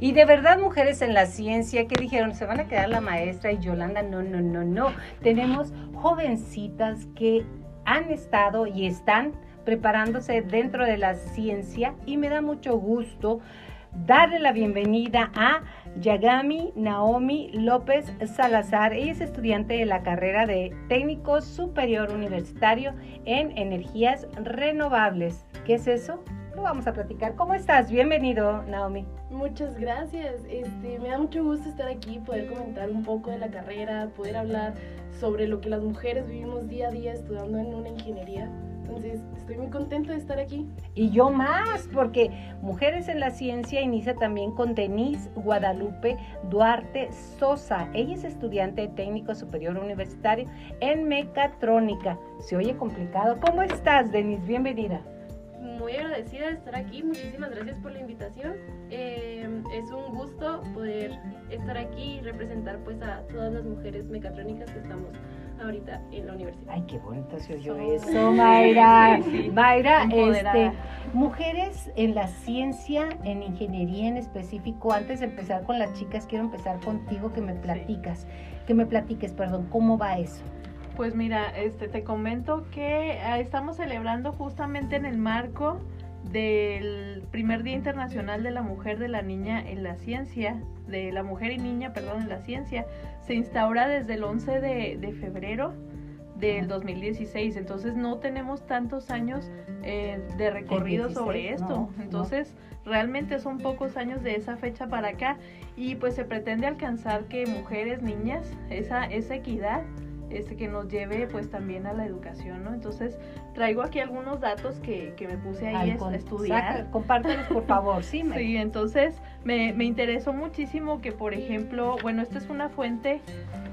Y de verdad, mujeres en la ciencia que dijeron, se van a quedar la maestra y Yolanda, no, no, no, no. Tenemos jovencitas que han estado y están preparándose dentro de la ciencia y me da mucho gusto darle la bienvenida a Yagami Naomi López Salazar. Ella es estudiante de la carrera de técnico superior universitario en energías renovables. ¿Qué es eso? Lo vamos a platicar. ¿Cómo estás? Bienvenido, Naomi. Muchas gracias. Este, me da mucho gusto estar aquí, poder comentar un poco de la carrera, poder hablar sobre lo que las mujeres vivimos día a día estudiando en una ingeniería. Entonces, estoy muy contenta de estar aquí. Y yo más, porque Mujeres en la Ciencia inicia también con Denise Guadalupe Duarte Sosa. Ella es estudiante de técnico superior universitario en mecatrónica. Se oye complicado. ¿Cómo estás, Denise? Bienvenida. Muy agradecida de estar aquí. Muchísimas gracias por la invitación. Eh, es un gusto poder estar aquí y representar pues a todas las mujeres mecatrónicas que estamos ahorita en la universidad. Ay, qué bonito se oyó eso, Mayra. Mayra, este, mujeres en la ciencia, en ingeniería en específico. Antes de empezar con las chicas, quiero empezar contigo que me platicas, que me platiques, perdón, ¿cómo va eso? Pues mira, este, te comento que ah, estamos celebrando justamente en el marco del primer Día Internacional de la Mujer, de la Niña en la Ciencia, de la Mujer y Niña, perdón, en la Ciencia, se instaura desde el 11 de, febrero del 2016, entonces no tenemos tantos años eh, de recorrido sobre esto, entonces realmente son pocos años de esa fecha para acá. Y pues se pretende alcanzar que mujeres, niñas, esa, esa equidad este, que nos lleve pues también a la educación, ¿no? Entonces traigo aquí algunos datos que, que me puse ahí a estudiar. compártelos por favor, sí. Me... Sí, entonces me, me, interesó muchísimo que por ejemplo, bueno, esta es una fuente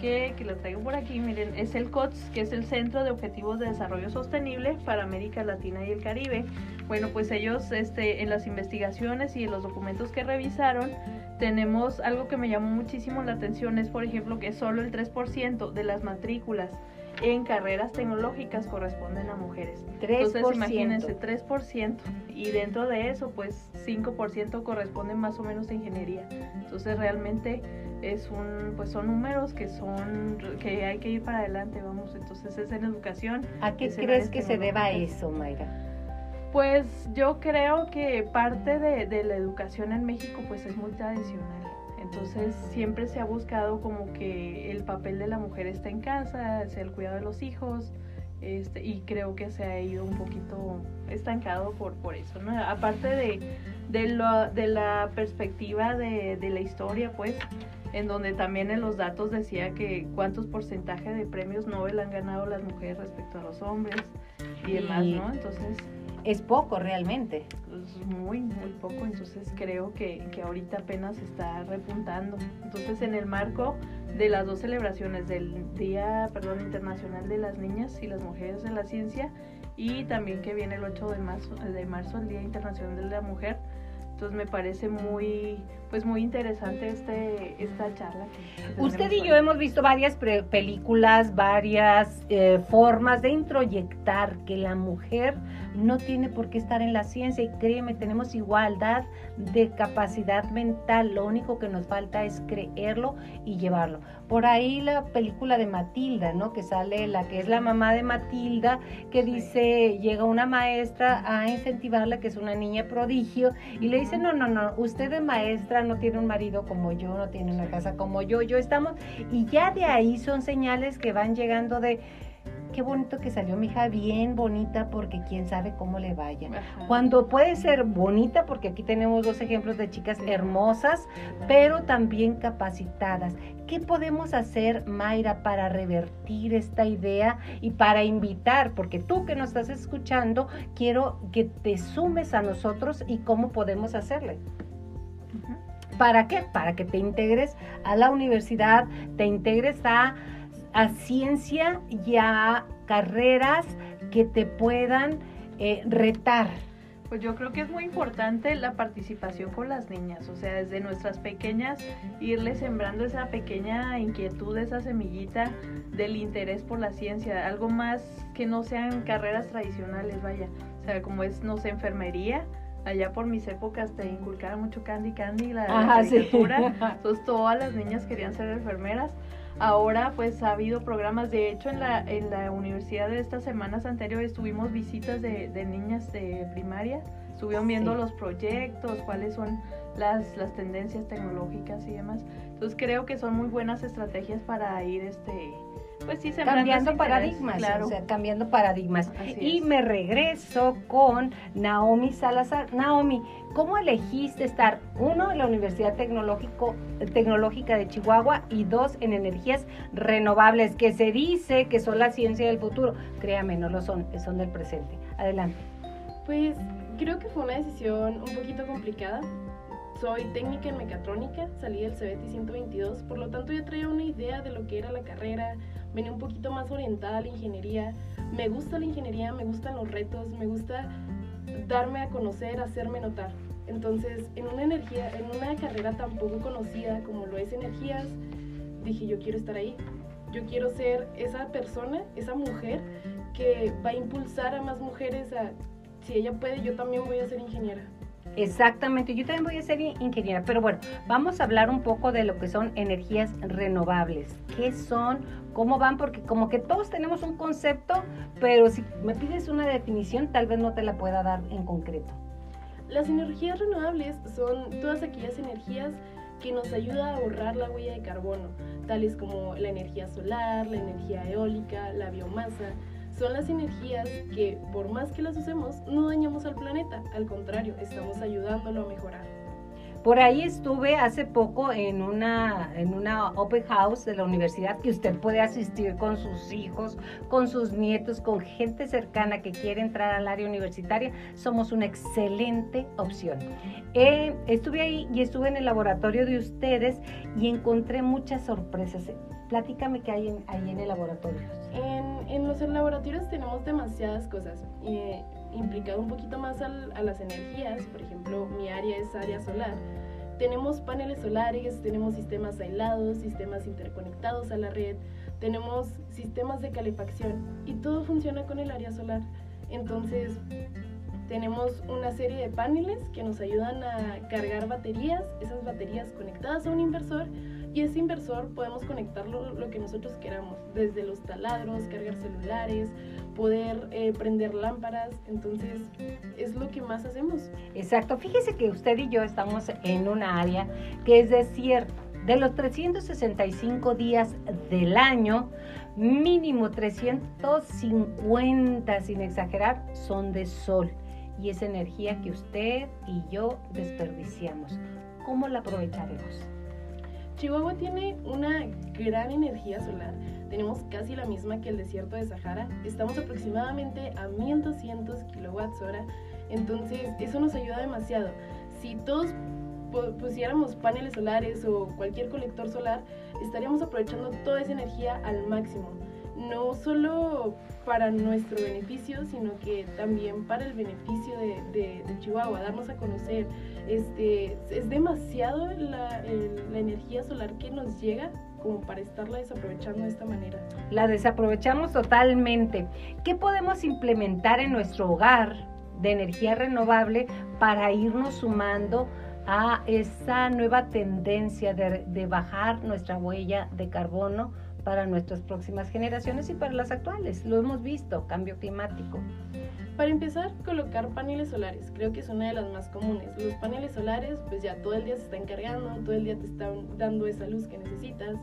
que, que la traigo por aquí, miren, es el COTS, que es el Centro de Objetivos de Desarrollo Sostenible para América Latina y el Caribe. Bueno, pues ellos este, en las investigaciones y en los documentos que revisaron, tenemos algo que me llamó muchísimo la atención, es por ejemplo que solo el 3% de las matrículas en carreras tecnológicas corresponden a mujeres. 3%. Entonces imagínense, 3%. Y dentro de eso, pues 5% corresponden más o menos a ingeniería. Entonces realmente es un, pues son números que son, que hay que ir para adelante, vamos. Entonces es en educación. ¿A qué crees que se deba eso, Mayra? Pues yo creo que parte de, de, la educación en México pues es muy tradicional. Entonces siempre se ha buscado como que el papel de la mujer está en casa, sea el cuidado de los hijos, este, y creo que se ha ido un poquito estancado por, por eso, ¿no? Aparte de, de, lo, de la perspectiva de, de, la historia, pues, en donde también en los datos decía que cuántos porcentajes de premios Nobel han ganado las mujeres respecto a los hombres y demás, ¿no? Entonces es poco realmente. Es muy, muy poco, entonces creo que, que ahorita apenas está repuntando. Entonces en el marco de las dos celebraciones del Día perdón, Internacional de las Niñas y las Mujeres en la Ciencia y también que viene el 8 de marzo, de marzo el Día Internacional de la Mujer, entonces me parece muy, pues muy interesante este, esta charla. Usted y yo hemos visto varias películas, varias eh, formas de introyectar que la mujer no tiene por qué estar en la ciencia y créeme, tenemos igualdad de capacidad mental, lo único que nos falta es creerlo y llevarlo. Por ahí la película de Matilda, ¿no? Que sale la que es la mamá de Matilda, que dice, llega una maestra a incentivarla, que es una niña prodigio, y le dice, no, no, no, usted es maestra, no tiene un marido como yo, no tiene una casa como yo, yo estamos, y ya de ahí son señales que van llegando de qué bonito que salió mi hija, bien bonita, porque quién sabe cómo le vaya. Cuando puede ser bonita, porque aquí tenemos dos ejemplos de chicas hermosas, pero también capacitadas. ¿Qué podemos hacer, Mayra, para revertir esta idea y para invitar? Porque tú que nos estás escuchando, quiero que te sumes a nosotros y cómo podemos hacerle. ¿Para qué? Para que te integres a la universidad, te integres a a ciencia y a carreras que te puedan eh, retar. Pues yo creo que es muy importante la participación con las niñas, o sea, desde nuestras pequeñas irles sembrando esa pequeña inquietud, esa semillita del interés por la ciencia, algo más que no sean carreras tradicionales, vaya, o sea, como es, no sé, enfermería, allá por mis épocas te inculcaban mucho Candy Candy, la, Ajá, caricatura. Entonces todas las niñas querían ser enfermeras. Ahora pues ha habido programas, de hecho en la, en la universidad de estas semanas anteriores tuvimos visitas de, de niñas de primaria, estuvieron viendo Sí. los proyectos, cuáles son las, las tendencias tecnológicas y demás. Entonces creo que son muy buenas estrategias para ir este pues sí cambiando paradigmas, claro. o sea, cambiando paradigmas. Así Y es. me regreso con Naomi Salazar. Naomi, ¿cómo elegiste estar, uno, en la Universidad Tecnológico, Tecnológica de Chihuahua y dos, en energías renovables, que se dice que son la ciencia del futuro? Créame, no lo son, son del presente. Adelante. Pues creo que fue una decisión un poquito complicada. Soy técnica en mecatrónica, salí del CBT 122, por lo tanto ya traía una idea de lo que era la carrera, venía un poquito más orientada a la ingeniería. Me gusta la ingeniería, me gustan los retos, me gusta darme a conocer, hacerme notar. Entonces, en una energía, en una carrera tan poco conocida como lo es energías, dije yo quiero estar ahí. Yo quiero ser esa persona, esa mujer que va a impulsar a más mujeres a si ella puede, yo también voy a ser ingeniera. Exactamente, yo también voy a ser in- ingeniera, pero bueno, vamos a hablar un poco de lo que son energías renovables. ¿Qué son? ¿Cómo van? Porque como que todos tenemos un concepto, pero si me pides una definición, tal vez no te la pueda dar en concreto. Las energías renovables son todas aquellas energías que nos ayudan a ahorrar la huella de carbono, tales como la energía solar, la energía eólica, la biomasa. Son las energías que, por más que las usemos, no dañamos al planeta, al contrario, estamos ayudándolo a mejorar. Por ahí estuve hace poco en una, en una open house de la universidad que usted puede asistir con sus hijos, con sus nietos, con gente cercana que quiere entrar al área universitaria. Somos una excelente opción. Eh, estuve ahí y estuve en el laboratorio de ustedes y encontré muchas sorpresas. Platícame qué hay en, ahí en el laboratorio. En, en los laboratorios tenemos demasiadas cosas, eh, implicado un poquito más al- a las energías, por ejemplo, mi área es área solar. Tenemos paneles solares, tenemos sistemas aislados, sistemas interconectados a la red, tenemos sistemas de calefacción y todo funciona con el área solar. Entonces, tenemos una serie de paneles que nos ayudan a cargar baterías, esas baterías conectadas a un inversor y ese inversor podemos conectarlo lo que nosotros queramos, desde los taladros, cargar celulares, poder eh, prender lámparas, entonces es lo que más hacemos. Exacto, fíjese que usted y yo estamos en una área que es desierto. De los 365 días del año, mínimo 350, sin exagerar, son de sol. Y es energía que usted y yo desperdiciamos. ¿Cómo la aprovecharemos? Chihuahua tiene una gran energía solar. Tenemos casi la misma que el desierto de Sahara. Estamos aproximadamente a 1200 kilowatts hora. Entonces, eso nos ayuda demasiado. Si todos pu- pusiéramos paneles solares o cualquier colector solar, estaríamos aprovechando toda esa energía al máximo. No solo para nuestro beneficio, sino que también para el beneficio de- de Chihuahua, darnos a conocer. Este, es demasiado la, energía solar que nos llega como para estarla desaprovechando de esta manera. La desaprovechamos totalmente. ¿Qué podemos implementar en nuestro hogar de energía renovable para irnos sumando a esa nueva tendencia de, de bajar nuestra huella de carbono para nuestras próximas generaciones y para las actuales? Lo hemos visto, cambio climático. Para empezar, colocar paneles solares. Creo que es una de las más comunes. Los paneles solares, pues ya todo el día se están cargando, todo el día te están dando esa luz que necesitas.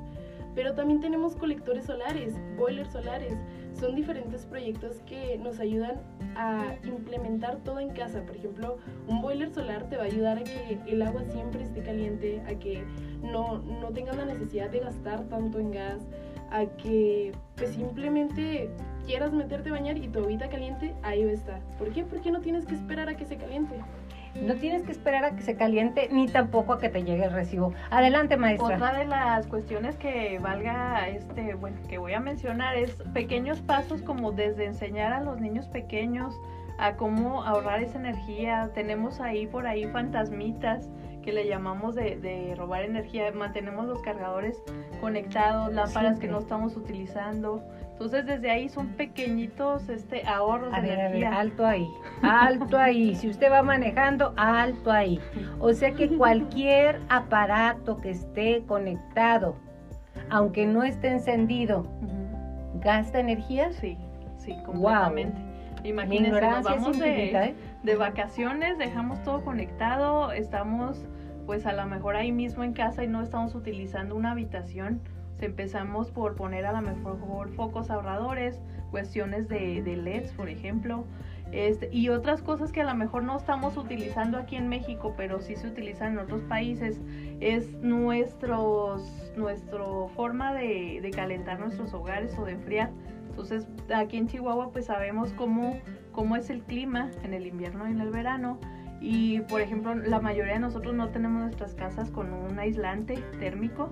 Pero también tenemos colectores solares, boilers solares. Son diferentes proyectos que nos ayudan a implementar todo en casa. Por ejemplo, un boiler solar te va a ayudar a que el agua siempre esté caliente, a que no, no tengas la necesidad de gastar tanto en gas, a que pues simplemente quieras meterte a bañar y tu agüita caliente, ahí va a estar. ¿Por qué? Porque no tienes que esperar a que se caliente. No tienes que esperar a que se caliente ni tampoco a que te llegue el recibo. Adelante, maestra. Otra de las cuestiones que valga, este, bueno, que voy a mencionar es pequeños pasos como desde enseñar a los niños pequeños a cómo ahorrar esa energía. Tenemos ahí por ahí fantasmitas que le llamamos de, de robar energía. Mantenemos los cargadores conectados, lámparas que no estamos utilizando. Entonces desde ahí son pequeñitos este ahorros A de ver, a ver, energía. alto ahí, alto ahí. Si usted va manejando, alto ahí. O sea que cualquier aparato que esté conectado, aunque no esté encendido, gasta energía. Sí, sí, completamente. Mi Imagínense, nos vamos de, ¿eh? de vacaciones, dejamos todo conectado, estamos pues a lo mejor ahí mismo en casa y no estamos utilizando una habitación. Sea, empezamos por poner a lo mejor focos ahorradores, cuestiones de, de LEDs, por ejemplo, este, y otras cosas que a lo mejor no estamos utilizando aquí en México, pero sí se utilizan en otros países, es nuestros, nuestro forma de, de calentar nuestros hogares o de enfriar. Entonces, aquí en Chihuahua, pues sabemos cómo, cómo es el clima en el invierno y en el verano. Y, por ejemplo, la mayoría de nosotros no tenemos nuestras casas con un aislante térmico.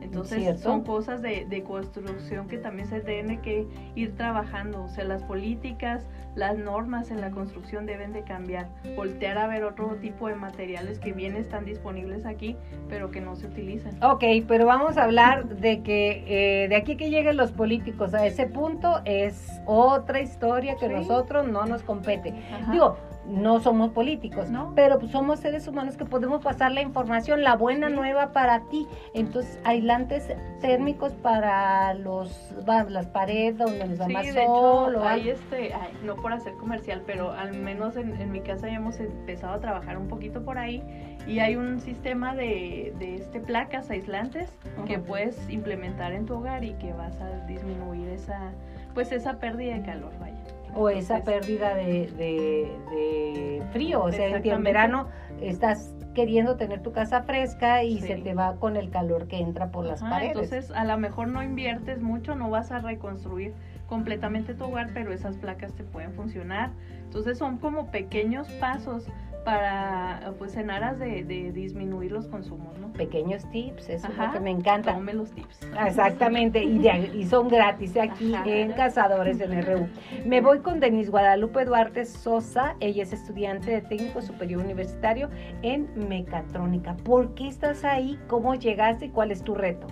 Entonces, Cierto. son cosas de, de construcción que también se tiene que ir trabajando. O sea, las políticas, las normas en la construcción deben de cambiar. Voltear a ver otro tipo de materiales que bien están disponibles aquí, pero que no se utilizan. Ok, pero vamos a hablar de que eh, de aquí que lleguen los políticos a ese punto es otra historia que Sí. nosotros no nos compete. Ajá. Digo, no somos políticos, No. pero pues somos seres humanos que podemos pasar la información, la buena nueva para ti. Entonces, aislantes térmicos para los las paredes donde nos da Sí, más de sol hecho, o hay este, ay, no por hacer comercial, pero al menos en, en mi casa ya hemos empezado a trabajar un poquito por ahí y hay un sistema de, de este placas aislantes que puedes implementar en tu hogar y que vas a disminuir esa, pues esa pérdida de calor, vaya. O esa pérdida de, de- de frío, o sea, en verano estás queriendo tener tu casa fresca y Sí. se te va con el calor que entra por las Ajá, paredes. Entonces, a lo mejor no inviertes mucho, no vas a reconstruir completamente tu hogar, pero esas placas te pueden funcionar. Entonces, son como pequeños pasos para, pues, en aras de, de disminuir los consumos, ¿no? Pequeños tips, eso es lo que me encanta. Tome los tips. Exactamente, y, de- y son gratis aquí Ajá. en Cazadores en RU. Me voy con Denise Guadalupe Duarte Sosa, ella es estudiante de técnico superior universitario en mecatrónica. ¿Por qué estás ahí? ¿Cómo llegaste y cuál es tu reto?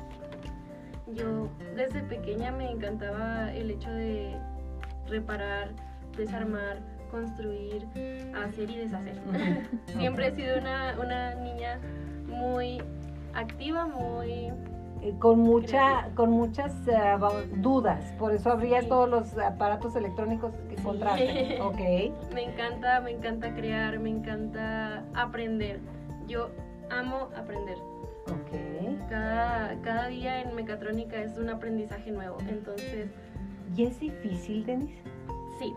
Yo desde pequeña me encantaba el hecho de reparar, desarmar, construir, hacer y deshacer. Siempre he sido una, una niña muy activa, muy... Eh, con mucha con muchas va- dudas, por eso abrías Sí. todos los aparatos electrónicos que encontraste. Ok. Me encanta, me encanta crear, me encanta aprender. Yo amo aprender. Ok. Cada, cada día en mecatrónica es un aprendizaje nuevo. Entonces, ¿Y es difícil, Denise? sí,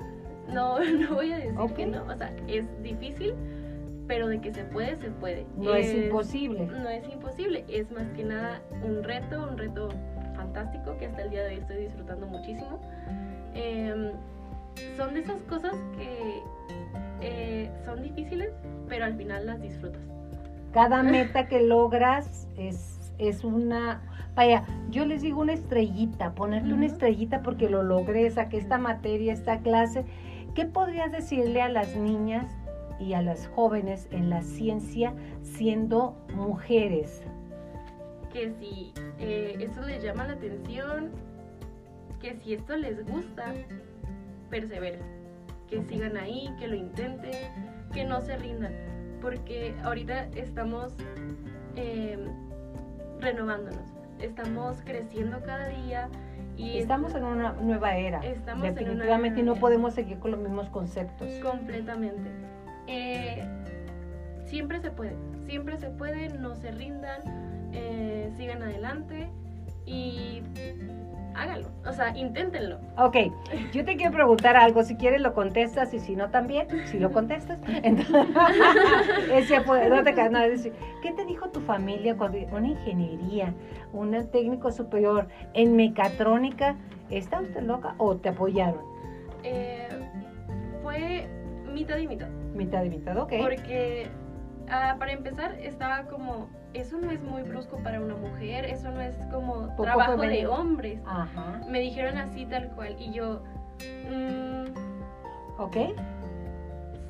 no, no voy a decir que no. O sea, es difícil, pero de que se puede, se puede. No es imposible. No es imposible, es más que nada un reto, un reto fantástico que hasta el día de hoy estoy disfrutando muchísimo. Em, son de esas cosas que eh, son difíciles, pero al final las disfrutas. Cada meta que logras es, es una... Vaya, yo les digo una estrellita, ponerle una estrellita porque lo logré, saqué esta materia, esta clase. ¿Qué podrías decirle a las niñas y a las jóvenes en la ciencia siendo mujeres? Que si eh, esto les llama la atención, que si esto les gusta, perseveren, que sigan ahí, que lo intenten, que no se rindan, porque ahorita estamos em, renovándonos, estamos creciendo cada día y Estamos en una nueva era. Estamos en una Definitivamente y no podemos seguir con los mismos conceptos. completamente. Eh, siempre se puede, siempre se puede, no se rindan, eh, sigan adelante y háganlo, o sea, inténtenlo. Ok, yo te quiero preguntar algo, si quieres lo contestas y si no también, si lo contestas, entonces, ese no te no, es decir, ¿qué te dijo tu familia cuando una ingeniería, un técnico superior en mecatrónica, ¿está usted loca o te apoyaron? Eh, fue mitad y mitad, Mitad y mitad, ok. porque ah, para empezar estaba como, eso no es muy brusco para una mujer, eso no es como Poco trabajo de hombres. Ajá, Me dijeron así tal cual y yo, mm, ok.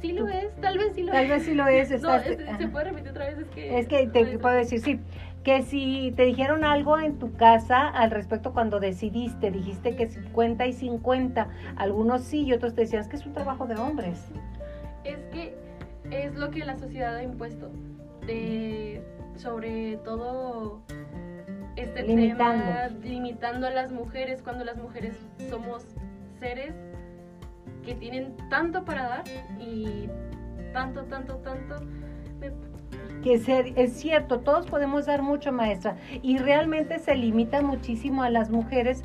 Sí lo es, tal vez sí lo Tal es. vez sí lo es. No, es- se puede repetir otra vez, es que... Es que te puedo decir, sí, que si te dijeron algo en tu casa al respecto cuando decidiste, dijiste que 50 y 50, algunos sí y otros te decían, es que es un trabajo de hombres. Es lo que la sociedad ha impuesto. De, sobre todo este Limitando. tema, limitando a las mujeres cuando las mujeres somos seres que tienen tanto para dar y tanto, tanto, tanto. Me- Que ser- es cierto, todos podemos dar mucho, maestra, y realmente se limita muchísimo a las mujeres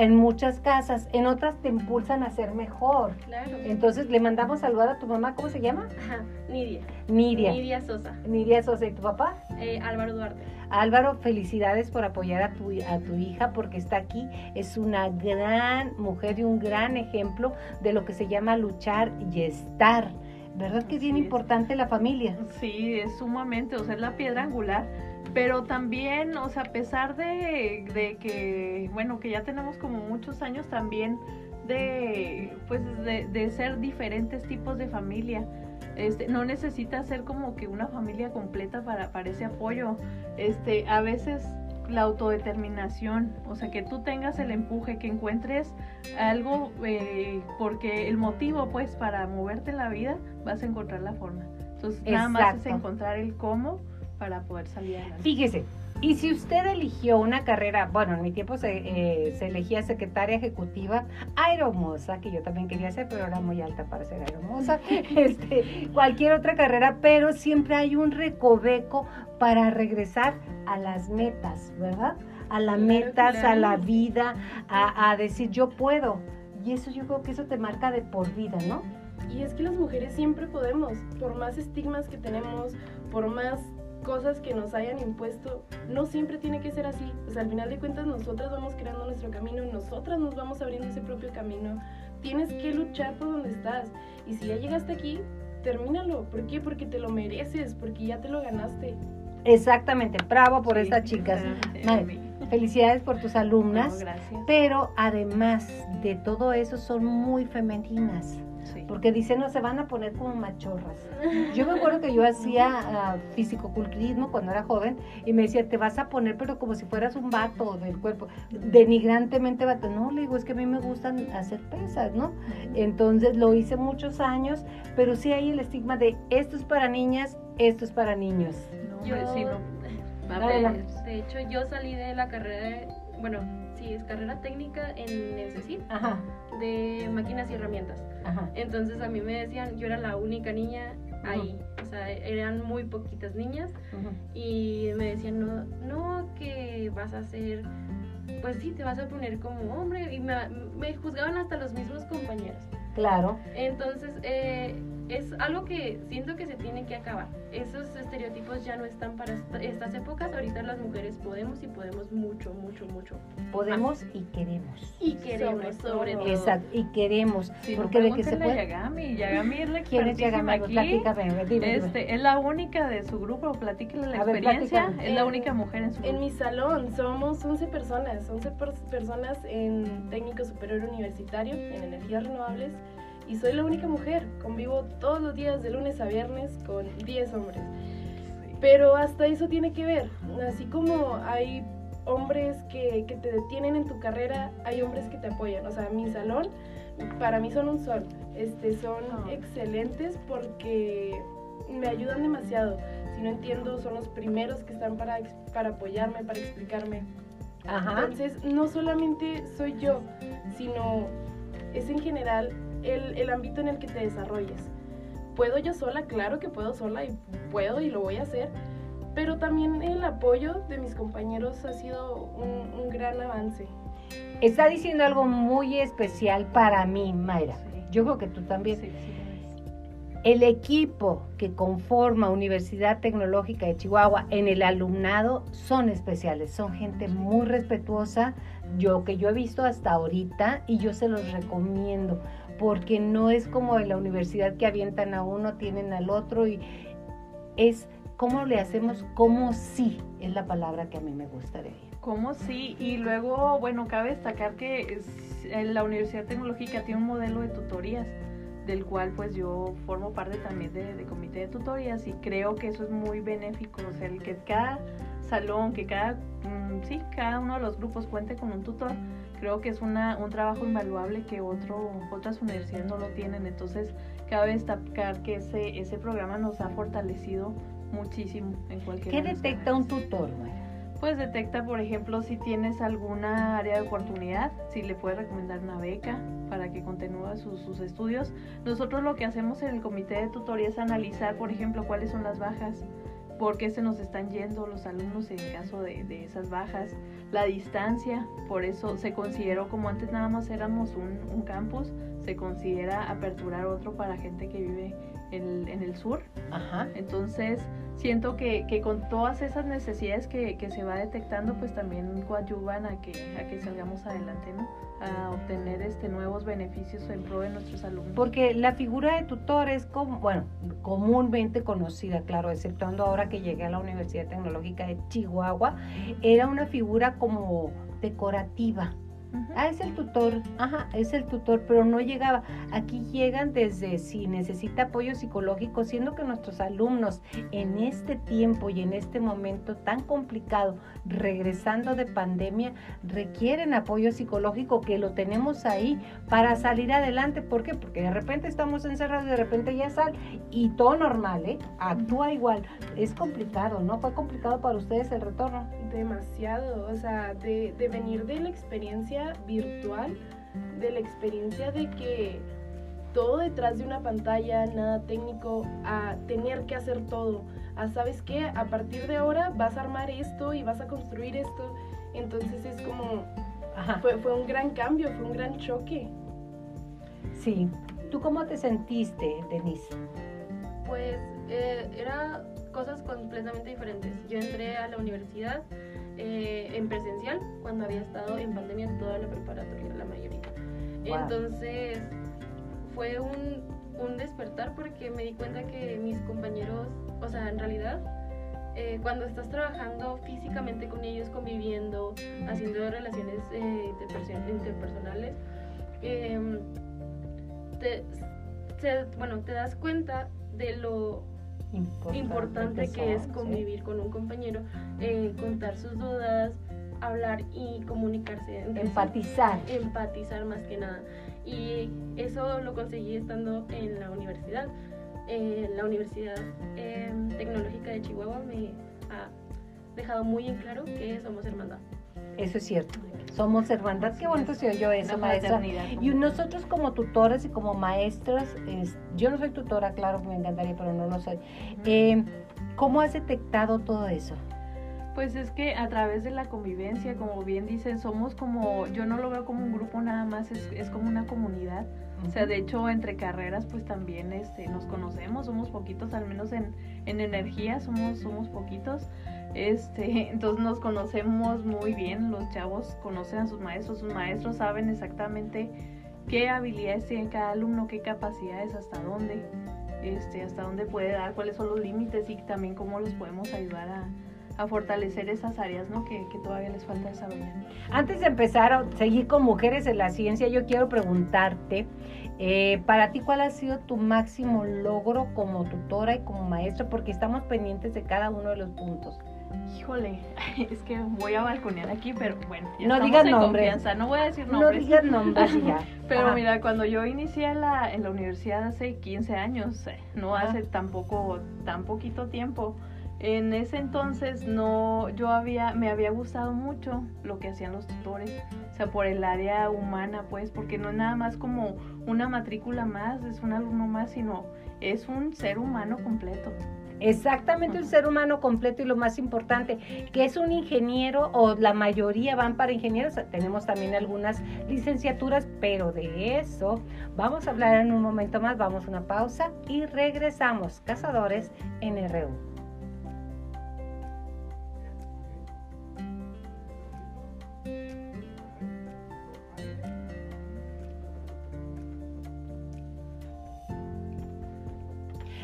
en muchas casas, en otras te impulsan a ser mejor. Claro. Entonces le mandamos saludar a tu mamá, ¿cómo se llama? Ajá, Nidia. Nidia. Nidia Sosa. Nidia Sosa y tu papá. Eh, Álvaro Duarte. Álvaro, felicidades por apoyar a tu, a tu hija porque está aquí. Es una gran mujer y un gran ejemplo de lo que se llama luchar y estar. ¿Verdad que es bien importante la familia? Sí, es sumamente, o sea, es la piedra angular. Pero también, o sea, a pesar de, de que, bueno, que ya tenemos como muchos años también de, pues, de, de ser diferentes tipos de familia. Este, no necesita ser como que una familia completa para, para ese apoyo. Este, a veces la autodeterminación, o sea, que tú tengas el empuje, que encuentres algo, eh, porque el motivo, pues, para moverte en la vida, vas a encontrar la forma. Entonces, nada más es Exacto. encontrar el cómo para poder salir adelante. Fíjese, y si usted eligió una carrera, bueno, en mi tiempo se, eh, se elegía secretaria ejecutiva aeromoza, que yo también quería ser, pero era muy alta para ser aeromoza, este, cualquier otra carrera, pero siempre hay un recoveco para regresar a las metas, ¿verdad? A las metas, a la vida, a, a decir yo puedo. Y eso yo creo que eso te marca de por vida, ¿no? Y es que las mujeres siempre podemos, por más estigmas que tenemos, por más cosas que nos hayan impuesto, no siempre tiene que ser así. O sea, al final de cuentas nosotras vamos creando nuestro camino nosotras nos vamos abriendo ese propio camino. Tienes que luchar por donde estás. Y si ya llegaste aquí, termínalo. ¿Por qué? Porque te lo mereces, porque ya te lo ganaste. Exactamente, bravo por Sí, estas chicas. Mae, Felicidades por tus alumnas. No, gracias. Pero además de todo eso son muy femeninas, Sí. porque dicen no se van a poner como machorras. Yo me acuerdo que yo hacía ah, fisicoculturismo cuando era joven y me decía, te vas a poner pero como si fueras un vato del cuerpo, denigrantemente vato. No, le digo, es que a mí me gustan hacer pesas, ¿no? Entonces lo hice muchos años, pero sí hay el estigma de esto es para niñas, esto es para niños. No, hombre, sí, no. Va a Adelante. ver. De hecho, yo salí de la carrera, de- bueno, sí, es carrera técnica en el CECID de máquinas y herramientas. ajá. Entonces a mí me decían, yo era la única niña ahí, o sea, eran muy poquitas niñas y me decían, no, no, que vas a ser, pues sí, te vas a poner como hombre y me, me juzgaban hasta los mismos compañeros. Claro. Entonces, eh, es algo que siento que se tiene que acabar. Esos estereotipos ya no están para esta- estas épocas. Ahorita las mujeres podemos y podemos mucho, mucho, mucho. Podemos y queremos. Y queremos, Sobre sobre, todo. Exacto, y queremos, Sí, no, porque de que se puede. Yagami. Yagami es la ¿Quién es Yagami? aquí. Platícame, dime, dime. Este, es la única de su grupo, platíquenle la A experiencia. es la En- única mujer en su En grupo. mi salón somos 11 personas, 11 per- personas en técnico superior universitario, en energías renovables, y soy la única mujer. Convivo todos los días de lunes a viernes con 10 hombres. Pero hasta eso tiene que ver, así como hay hombres que, que te detienen en tu carrera, hay hombres que te apoyan. O sea, mi salón, para mí son un sol. Este, son Ah. excelentes porque me ayudan demasiado. Si no entiendo, son los primeros que están para, para apoyarme, para explicarme. Ajá. Entonces, no solamente soy yo, sino es en general el, el ámbito en el que te desarrolles. Puedo yo sola, claro que puedo sola y puedo y lo voy a hacer, pero también el apoyo de mis compañeros ha sido un, un gran avance. Está diciendo algo muy especial para mí, Mayra. Sí. Yo creo que tú también. Sí, sí, El equipo que conforma Universidad Tecnológica de Chihuahua en el alumnado son especiales, son gente muy respetuosa, yo que yo he visto hasta ahorita y yo se los recomiendo, porque no es como en la universidad que avientan a uno, tienen al otro y es cómo le hacemos, como sí, es la palabra que a mí me gusta de ella. ¿Cómo sí? Y luego, bueno, cabe destacar que es- en la Universidad Tecnológica tiene un modelo de tutorías. del cual pues yo formo parte también de, de comité de tutorías y creo que eso es muy benéfico, o sea, el que cada salón, que cada, mm, sí, cada uno de los grupos cuente con un tutor, creo que es una, un trabajo invaluable que otro, otras universidades no lo tienen. Entonces, cabe destacar que ese, ese programa nos ha fortalecido muchísimo en cualquier ¿Qué detecta un tutor, Pues detecta, por ejemplo, si tienes alguna área de oportunidad, si le puedes recomendar una beca para que continúe sus, sus estudios. Nosotros lo que hacemos en el comité de tutoría es analizar, por ejemplo, cuáles son las bajas, por qué se nos están yendo los alumnos en caso de, de, esas bajas, la distancia, por eso se consideró como antes nada más éramos un, un campus, se considera aperturar otro para gente que vive en, en el sur. Ajá. Entonces, siento que, que, con todas esas necesidades que, que, se va detectando, pues también coadyuvan a que, a que salgamos adelante, ¿no? A obtener este, nuevos beneficios en pro de nuestros alumnos. Porque la figura de tutor es, como, bueno, comúnmente conocida, claro, exceptuando ahora que llegué a la Universidad Tecnológica de Chihuahua, era una figura como decorativa, Ah, es el tutor, ajá, es el tutor, pero no llegaba. Aquí llegan desde si necesita apoyo psicológico, siendo que nuestros alumnos en este tiempo y en este momento tan complicado, regresando de pandemia, requieren apoyo psicológico que lo tenemos ahí para salir adelante. ¿Por qué? Porque de repente estamos encerrados y de repente ya sal y todo normal, ¿eh? Actúa igual. Es complicado, ¿no? ¿Fue complicado para ustedes el retorno? Demasiado, o sea, de, de venir de la experiencia virtual, de la experiencia de que todo detrás de una pantalla, nada técnico, a tener que hacer todo, a sabes qué, a partir de ahora vas a armar esto y vas a construir esto, entonces es como, fue, fue, un gran cambio, fue un gran choque. Sí, ¿tú cómo te sentiste, Denise? Pues eh, era cosas completamente diferentes. Yo entré a la universidad eh, en presencial cuando había estado en pandemia en toda la preparatoria, la mayoría. Wow. Entonces fue un, un, despertar porque me di cuenta que mis compañeros, o sea, en realidad, eh, cuando estás trabajando físicamente con ellos, conviviendo, haciendo relaciones eh, interpersonales, em, te, te, bueno, te das cuenta de lo importante, importante que, que, es convivir ¿sí? con un compañero, eh, contar sus dudas, hablar y comunicarse. Empatizar. Empatizar más que nada. Y eso lo conseguí estando en la universidad. Eh, la Universidad eh, Tecnológica de Chihuahua me ha dejado muy en claro que somos hermandad. Eso es cierto. Somos hermandad. Qué bonito se oyó eso, maestra. Y nosotros como tutores y como maestras, es, yo no soy tutora, claro, me encantaría, pero no lo soy. Eh, ¿Cómo has detectado todo eso? Pues es que a través de la convivencia, como bien dicen, somos como, yo no lo veo como un grupo nada más, es, es como una comunidad. O sea, de hecho, entre carreras, pues también este, nos conocemos, somos poquitos, al menos en, en energía, somos, somos poquitos. Este, entonces nos conocemos muy bien, los chavos conocen a sus maestros, sus maestros saben exactamente qué habilidades tiene cada alumno, qué capacidades, hasta dónde, este, hasta dónde puede dar, cuáles son los límites y también cómo los podemos ayudar a, a fortalecer esas áreas ¿no? que, que, todavía les falta desarrollar. Antes de empezar a seguir con mujeres en la ciencia, yo quiero preguntarte, eh, para ti, ¿cuál ha sido tu máximo logro como tutora y como maestra? Porque estamos pendientes de cada uno de los puntos. Híjole, es que voy a balconear aquí, pero bueno, ya no digas nombres. No voy a decir nombres. No digas nombres ya. pero Ajá. mira, cuando yo inicié la, en la universidad hace 15 años, no Ajá. hace tampoco tan poquito tiempo, en ese entonces no, yo había, me había gustado mucho lo que hacían los tutores, o sea, por el área humana, pues, porque no es nada más como una matrícula más, es un alumno más, sino es un ser humano completo. Exactamente un ser humano completo y lo más importante, que es un ingeniero o la mayoría van para ingenieros, tenemos también algunas licenciaturas, pero de eso vamos a hablar en un momento más, vamos a una pausa y regresamos, Cazadores en RU.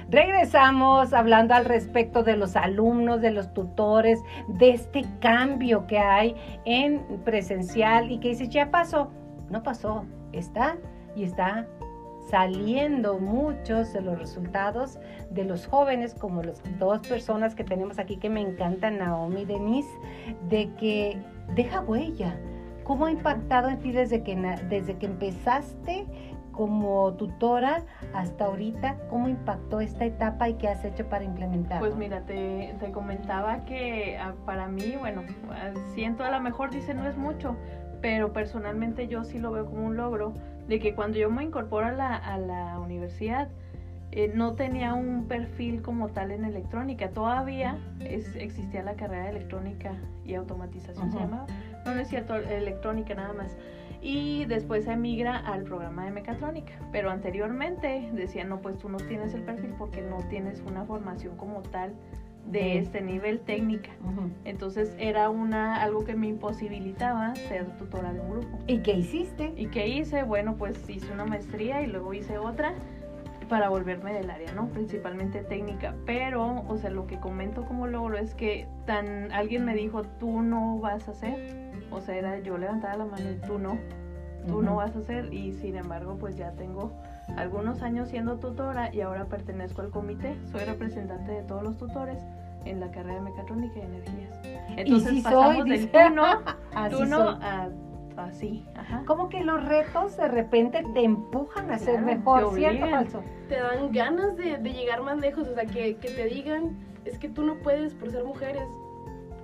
Regresamos hablando al respecto de los alumnos, de los tutores, de este cambio que hay en presencial y que dices, ya pasó. No pasó, está y está saliendo muchos de los resultados de los jóvenes, como las dos personas que tenemos aquí que me encantan, Naomi y Denise, de que deja huella. ¿Cómo ha impactado en ti desde que, desde que empezaste como tutora hasta ahorita, ¿cómo impactó esta etapa y qué has hecho para implementarlo? Pues mira, te, te comentaba que ah, para mí, bueno, ah, siento a lo mejor dice no es mucho, pero personalmente yo sí lo veo como un logro de que cuando yo me incorporo a la, a la universidad, eh, no tenía un perfil como tal en electrónica. Todavía es, existía la carrera de electrónica y automatización, se llamaba. No, no es cierto, electrónica nada más y después se emigra al programa de mecatrónica. Pero anteriormente decía no, pues tú no tienes el perfil porque no tienes una formación como tal de este nivel técnica. Entonces era una algo que me imposibilitaba ser tutora de un grupo. ¿Y qué hiciste? ¿Y qué hice? Bueno, pues hice una maestría y luego hice otra para volverme del área, ¿no? Principalmente técnica, pero, o sea, lo que comento como logro es que tan alguien me dijo, "Tú no vas a hacer." O sea, era yo levantaba la mano y tú no, tú no vas a hacer y sin embargo, pues ya tengo algunos años siendo tutora y ahora pertenezco al comité, soy representante de todos los tutores en la carrera de mecatrónica y energías. Entonces ¿Y si pasamos soy, del tú no, tú no a así. Ajá. Como que los retos de repente te empujan a ser mejor, ¿cierto falso? Te dan ganas de, de llegar más lejos, o sea, que, que te digan, es que tú no puedes por ser mujeres.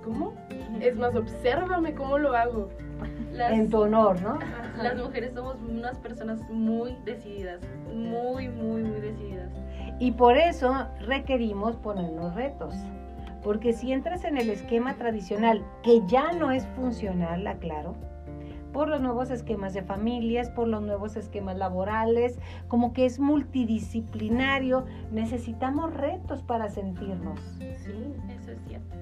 ¿Cómo? Es más, obsérvame cómo lo hago. Las, En tu honor, ¿no? las mujeres somos unas personas muy decididas, muy, muy, muy decididas. Y por eso requerimos ponernos retos. Porque si entras en el esquema tradicional, que ya no es funcional, aclaro, por los nuevos esquemas de familias, por los nuevos esquemas laborales, como que es multidisciplinario, necesitamos retos para sentirnos. Sí. Eso es cierto.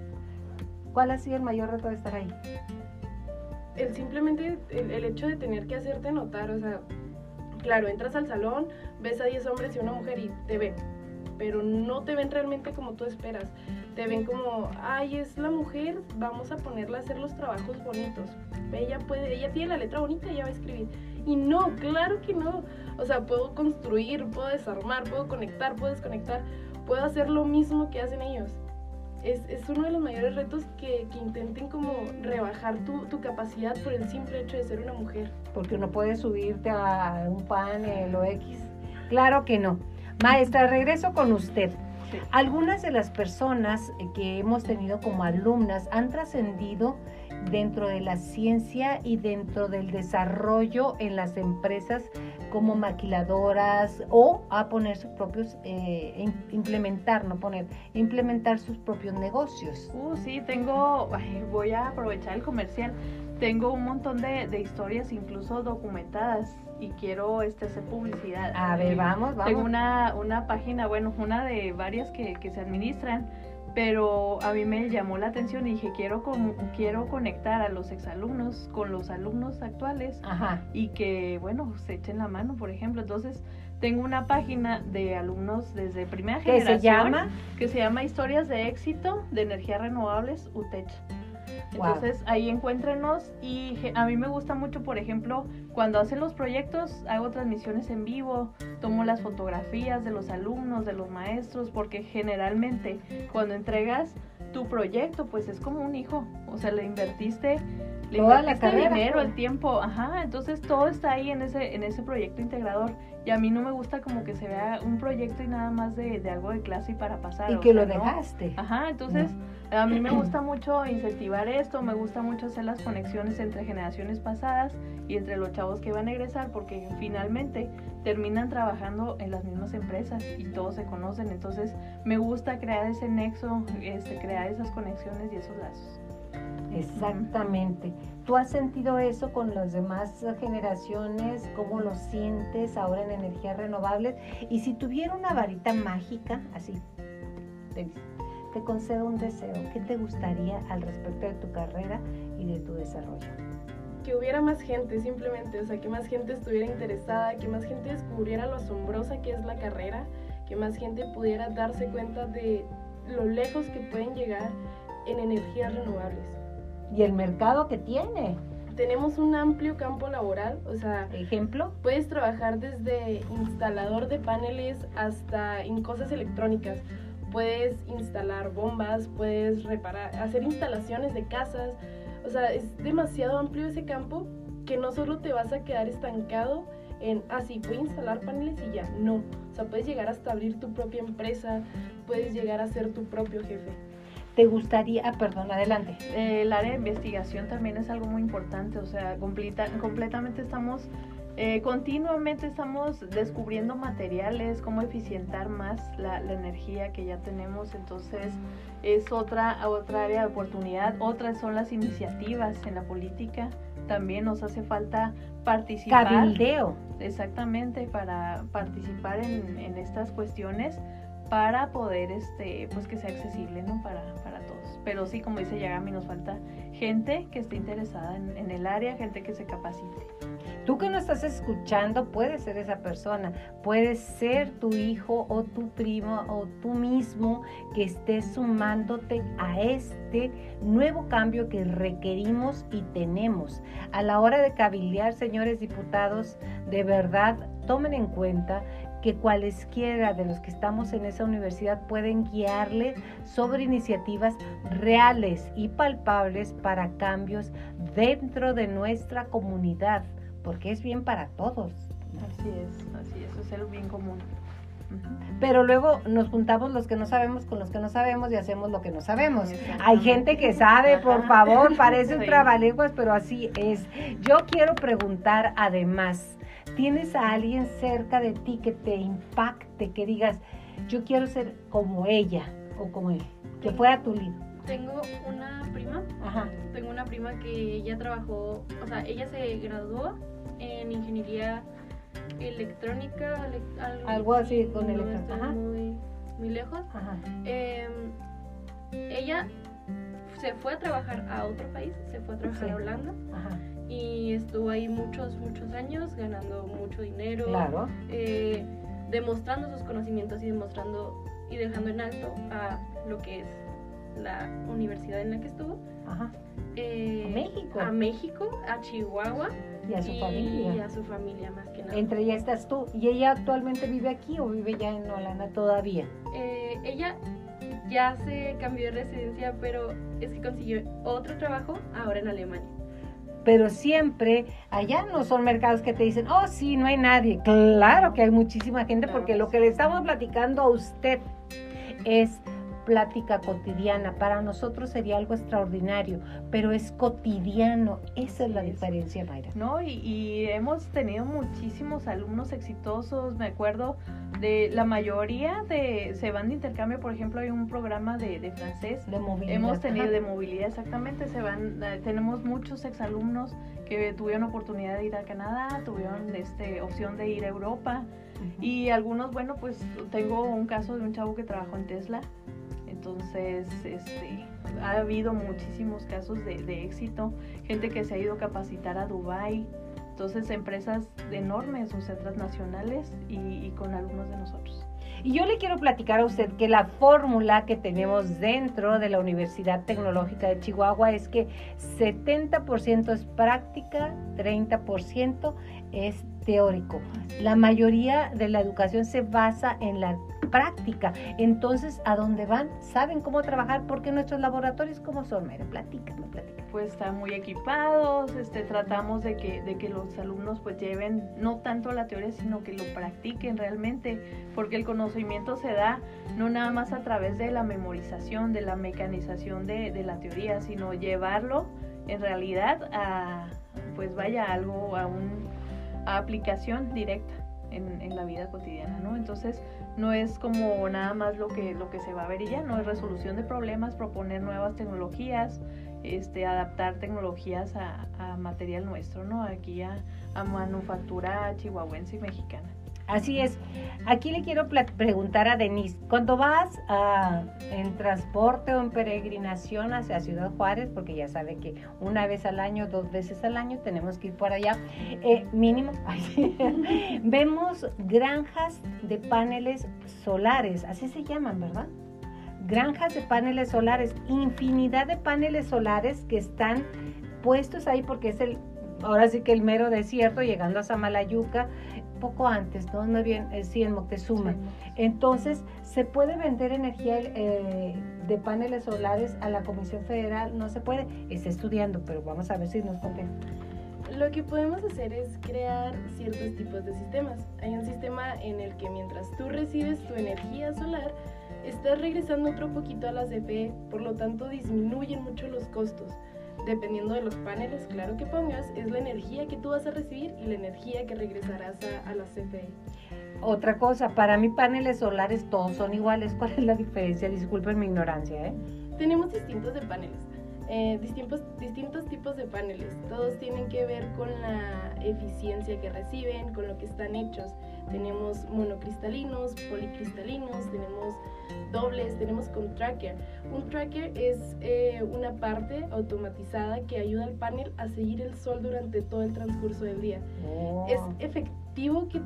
¿Cuál ha sido el mayor reto de estar ahí? El simplemente el, hecho de tener que hacerte notar, o sea, claro, entras al salón, ves a 10 hombres y una mujer y te ven, pero no te ven realmente como tú esperas. Te ven como, ay, es la mujer, vamos a ponerla a hacer los trabajos bonitos. Ella puede, ella tiene la letra bonita, ella va a escribir. Y no, claro que no. O sea, puedo construir, puedo desarmar, puedo conectar, puedo desconectar, puedo hacer lo mismo que hacen ellos. Es, es uno de los mayores retos que, que intenten como rebajar tu, tu capacidad por el simple hecho de ser una mujer. Porque uno puede subirte a un panel o X. Claro que no. Maestra, regreso con usted. Sí. Algunas de las personas que hemos tenido como alumnas han trascendido dentro de la ciencia y dentro del desarrollo en las empresas como maquiladoras o a poner sus propios, eh, im- implementar, no poner, implementar sus propios negocios. Uh, sí, tengo, ay, voy a aprovechar el comercial. Tengo un montón de, de historias incluso documentadas y quiero este, hacer publicidad. A ver, vamos, vamos. Tengo una, una página, bueno, una de varias que, que se administran, pero a mí me llamó la atención y dije, quiero, con- quiero conectar a los exalumnos con los alumnos actuales Ajá. y que, bueno, se echen la mano, por ejemplo. Entonces, tengo una página de alumnos desde primera ¿Qué generación se llama? que se llama Historias de éxito de energías renovables UTECH. Wow. Entonces ahí encuéntrenos y a mí me gusta mucho, por ejemplo, cuando hacen los proyectos, hago transmisiones en vivo, tomo las fotografías de los alumnos, de los maestros, porque generalmente cuando entregas tu proyecto, pues es como un hijo, o sea, le invertiste, le Toda la carrera, dinero, pues. el tiempo, ajá, entonces todo está ahí en ese, en ese proyecto integrador. Y a mí no me gusta como que se vea un proyecto y nada más de, de algo de clase y para pasar. Y que sea, lo ¿no? dejaste. Ajá, entonces a mí me gusta mucho incentivar esto, me gusta mucho hacer las conexiones entre generaciones pasadas y entre los chavos que van a egresar porque finalmente terminan trabajando en las mismas empresas y todos se conocen, entonces me gusta crear ese nexo, este, crear esas conexiones y esos lazos. Exactamente. ¿Tú has sentido eso con las demás generaciones? ¿Cómo lo sientes ahora en energías renovables? Y si tuviera una varita mágica, así, te concedo un deseo. ¿Qué te gustaría al respecto de tu carrera y de tu desarrollo? que hubiera más gente simplemente, o sea, que más gente estuviera interesada, que más gente descubriera lo asombrosa que es la carrera, que más gente pudiera darse cuenta de lo lejos que pueden llegar en energías renovables. Y el mercado que tiene. tenemos un amplio campo laboral, o sea, ejemplo, puedes trabajar desde instalador de paneles hasta en cosas electrónicas. Puedes instalar bombas, puedes reparar, hacer instalaciones de casas. O sea, es demasiado amplio ese campo que no solo te vas a quedar estancado en, ah, sí, voy a instalar paneles y ya. No, o sea, puedes llegar hasta abrir tu propia empresa, puedes llegar a ser tu propio jefe. ¿Te gustaría, ah, perdón, adelante? Eh, el área de investigación también es algo muy importante, o sea, completa, completamente estamos, eh, continuamente estamos descubriendo materiales, cómo eficientar más la, la, energía que ya tenemos, entonces es otra, otra área de oportunidad, otras son las iniciativas en la política, también nos hace falta participar. Cabildeo. Exactamente, para participar en, en estas cuestiones para poder este pues que sea accesible no para, para todos. Pero sí como dice Yagami nos falta gente que esté interesada en, en, el área gente que se capacite tú que no estás escuchando puedes ser esa persona puedes ser tu hijo o tu primo o tú mismo que estés sumándote a este nuevo cambio que requerimos y tenemos. A la hora de cabildear señores diputados de verdad tomen en cuenta que cualesquiera de los que estamos en esa universidad pueden guiarle sobre iniciativas reales y palpables para cambios dentro de nuestra comunidad, porque es bien para todos. Así es, así es, es el bien común. Pero luego nos juntamos los que no sabemos con los que no sabemos y hacemos lo que no sabemos. Hay gente que sabe, por favor, parece un trabalenguas, pero así es. Yo quiero preguntar además, ¿Tienes a alguien cerca de ti que te impacte, que digas, yo quiero ser como ella o como él, que fuera tu libro? Tengo una prima, Ajá. tengo una prima que ella trabajó, o sea, ella se graduó en ingeniería electrónica, algo, algo así con no electrónica. Muy, muy lejos. Ajá. Eh, ella se fue a trabajar a otro país, se fue a trabajar a Holanda. Ajá y estuvo ahí muchos, muchos años ganando mucho dinero, eh, demostrando sus conocimientos y demostrando y dejando en alto a lo que es la universidad en la que estuvo. Ajá. Eh, a México. A México, a Chihuahua. Y a su familia. Y a su familia más que nada. Entre ellas estás tú. ¿Y ella actualmente vive aquí o vive ya en Holanda todavía? Eh, ella ya se cambió de residencia, pero es que consiguió otro trabajo ahora en Alemania pero siempre allá no son mercados que te dicen, oh sí, no hay nadie. Claro que hay muchísima gente porque lo que le estamos platicando a usted es plática cotidiana. Para nosotros sería algo extraordinario, pero es cotidiano. Esa es la diferencia, Mayra. No, y, hemos tenido muchísimos alumnos exitosos. Me acuerdo de la mayoría de se van de intercambio. Por ejemplo, hay un programa de, francés. De movilidad. Hemos tenido de movilidad, exactamente. Se van, eh, tenemos muchos exalumnos que tuvieron oportunidad de ir a Canadá, tuvieron este, opción de ir a Europa. Y algunos, bueno, pues tengo un caso de un chavo que trabajó en Tesla entonces, este, ha habido muchísimos casos de, éxito, gente que se ha ido a capacitar a Dubai, entonces empresas enormes, o sea, transnacionales y, y con alumnos de nosotros. Y yo le quiero platicar a usted que la fórmula que tenemos dentro de la Universidad Tecnológica de Chihuahua es que 70% es práctica, 30% es teórico. La mayoría de la educación se basa en la práctica. Entonces, ¿a dónde van? ¿Saben cómo trabajar? Porque nuestros laboratorios, ¿cómo son? Mira, platícame, platícame. Pues están muy equipados, este, tratamos de que, de que los alumnos pues lleven no tanto la teoría, sino que lo practiquen realmente, porque el conocimiento se da no nada más a través de la memorización, de la mecanización de, de la teoría, sino llevarlo en realidad a, pues vaya, algo, a un a aplicación directa en, en, la vida cotidiana, ¿no? Entonces, no es como nada más lo que, lo que se va a ver y ya, no es resolución de problemas, proponer nuevas tecnologías, este, adaptar tecnologías a, material nuestro, ¿no? Aquí a, a manufactura chihuahuense y mexicana. Así es. Aquí le quiero preguntar a Denise, cuando vas en transporte o en peregrinación hacia Ciudad Juárez, porque ya sabe que una vez al año, dos veces al año tenemos que ir por allá, eh, mínimo, vemos granjas de paneles solares, así se llaman, ¿verdad? Granjas de paneles solares, infinidad de paneles solares que están puestos ahí porque es el, ahora sí que el mero desierto, llegando a Samalayuca, poco antes, ¿no? No bien, eh, sí, en Moctezuma. Entonces, ¿se puede vender energía eh, de paneles solares a la Comisión Federal? No se puede. Está estudiando, pero vamos a ver si nos contesta. Lo que podemos hacer es crear ciertos tipos de sistemas. Hay un sistema en el que mientras tú recibes tu energía solar, estás regresando otro poquito a la CFE, por lo tanto disminuyen mucho los costos. Dependiendo de los paneles, claro que pongas, es la energía que tú vas a recibir y la energía que regresarás a, la CFE. Otra cosa, para mí paneles solares todos son iguales. ¿Cuál es la diferencia? Disculpen mi ignorancia. ¿eh? Tenemos distintos de paneles. Eh, distintos, distintos tipos de paneles. Todos tienen que ver con la eficiencia que reciben, con lo que están hechos. Tenemos monocristalinos, policristalinos, tenemos dobles, tenemos con tracker. Un tracker es eh, una parte automatizada que ayuda al panel a seguir el sol durante todo el transcurso del día. Oh. Es efectivo que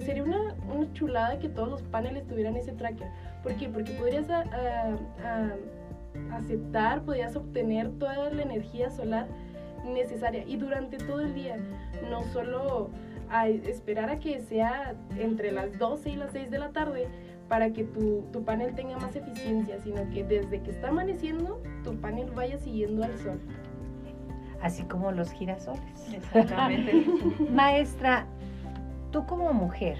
sería una, una, chulada que todos los paneles tuvieran ese tracker. ¿Por qué? Porque podrías a, aceptar, podías obtener toda la energía solar necesaria y durante todo el día, no solo a esperar a que sea entre las 12 y las 6 de la tarde para que tu, tu, panel tenga más eficiencia, sino que desde que está amaneciendo, tu panel vaya siguiendo al sol. Así como los girasoles. Exactamente. Maestra, tú como mujer,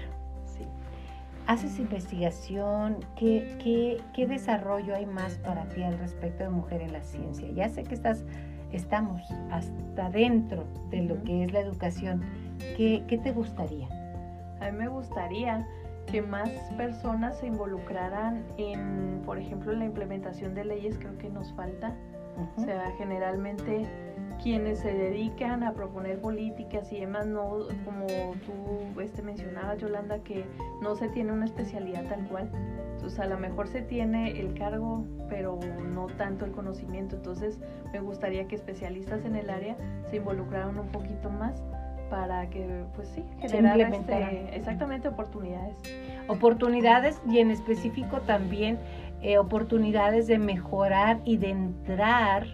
¿Haces investigación? ¿Qué, ¿Qué, desarrollo hay más para ti al respecto de mujer en la ciencia? Ya sé que estás, estamos hasta dentro de lo que es la educación. ¿Qué, ¿Qué te gustaría? A mí me gustaría que más personas se involucraran en, por ejemplo, la implementación de leyes, creo que nos falta. O sea, generalmente quienes se dedican a proponer políticas y demás, no, como tú este, mencionabas, Yolanda, que no se tiene una especialidad tal cual. Entonces, a lo mejor se tiene el cargo, pero no tanto el conocimiento. Entonces, me gustaría que especialistas en el área se involucraran un poquito más para que, pues sí, generar este, exactamente oportunidades. Oportunidades y en específico también eh, oportunidades de mejorar y de entrar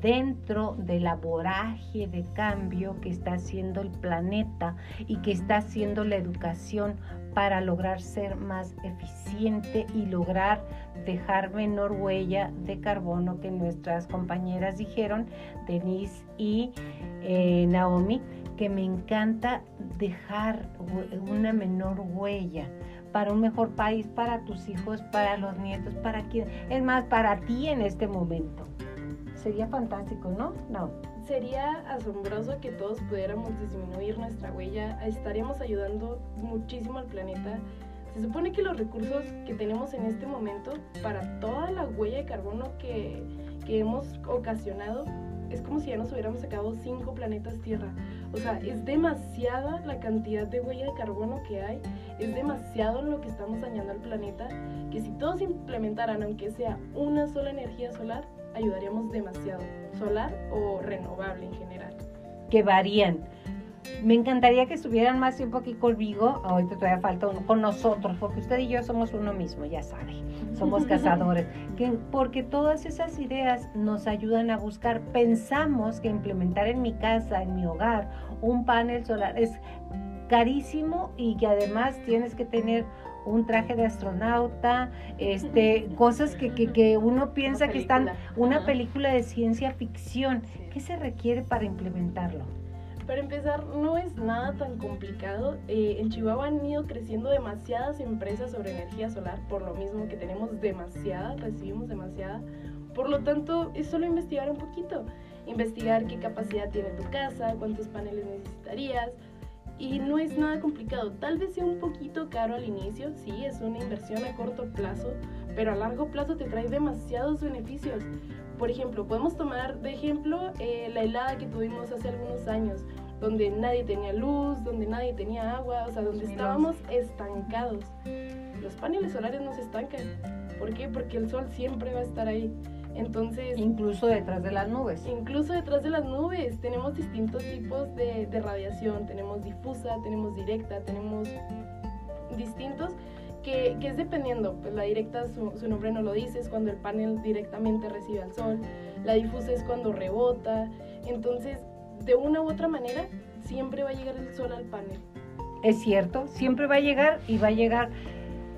dentro de la voraje de cambio que está haciendo el planeta y que está haciendo la educación para lograr ser más eficiente y lograr dejar menor huella de carbono que nuestras compañeras dijeron, Denise y eh, Naomi, que me encanta dejar una menor huella para un mejor país, para tus hijos, para los nietos, para quien, es más, para ti en este momento. Sería fantástico, ¿no? No. Sería asombroso que todos pudiéramos disminuir nuestra huella. Estaríamos ayudando muchísimo al planeta. Se supone que los recursos que tenemos en este momento para toda la huella de carbono que, que hemos ocasionado es como si ya nos hubiéramos sacado cinco planetas Tierra. O sea, es demasiada la cantidad de huella de carbono que hay, es demasiado lo que estamos dañando al planeta, que si todos implementaran, aunque sea una sola energía solar, ayudaríamos demasiado, solar o renovable en general. Que varían. Me encantaría que estuvieran más tiempo aquí conmigo, ahorita todavía falta uno, con nosotros, porque usted y yo somos uno mismo, ya sabe, somos cazadores, que, porque todas esas ideas nos ayudan a buscar, pensamos que implementar en mi casa, en mi hogar, un panel solar es carísimo y que además tienes que tener un traje de astronauta, este, cosas que, que, uno piensa que están, una película de ciencia ficción. ¿Qué se requiere para implementarlo? Para empezar, no es nada tan complicado. Eh, en Chihuahua han ido creciendo demasiadas empresas sobre energía solar, por lo mismo que tenemos demasiada, recibimos demasiada. Por lo tanto, es solo investigar un poquito. Investigar qué capacidad tiene tu casa, cuántos paneles necesitarías, y no es nada complicado. Tal vez sea un poquito caro al inicio, sí, es una inversión a corto plazo, pero a largo plazo te trae demasiados beneficios. Por ejemplo, podemos tomar de ejemplo eh, la helada que tuvimos hace algunos años, donde nadie tenía luz, donde nadie tenía agua, o sea, donde estábamos estancados. Los paneles solares no se estancan. ¿Por qué? Porque el sol siempre va a estar ahí. Entonces... Incluso detrás de las nubes. Incluso detrás de las nubes. Tenemos distintos tipos de, de radiación. Tenemos difusa, tenemos directa, tenemos distintos que, es dependiendo, pues la directa su, su, nombre no lo dice, es cuando el panel directamente recibe al sol, la difusa es cuando rebota, Entonces, de una u otra manera, siempre va a llegar el sol al panel. Es cierto, siempre va a llegar y va a llegar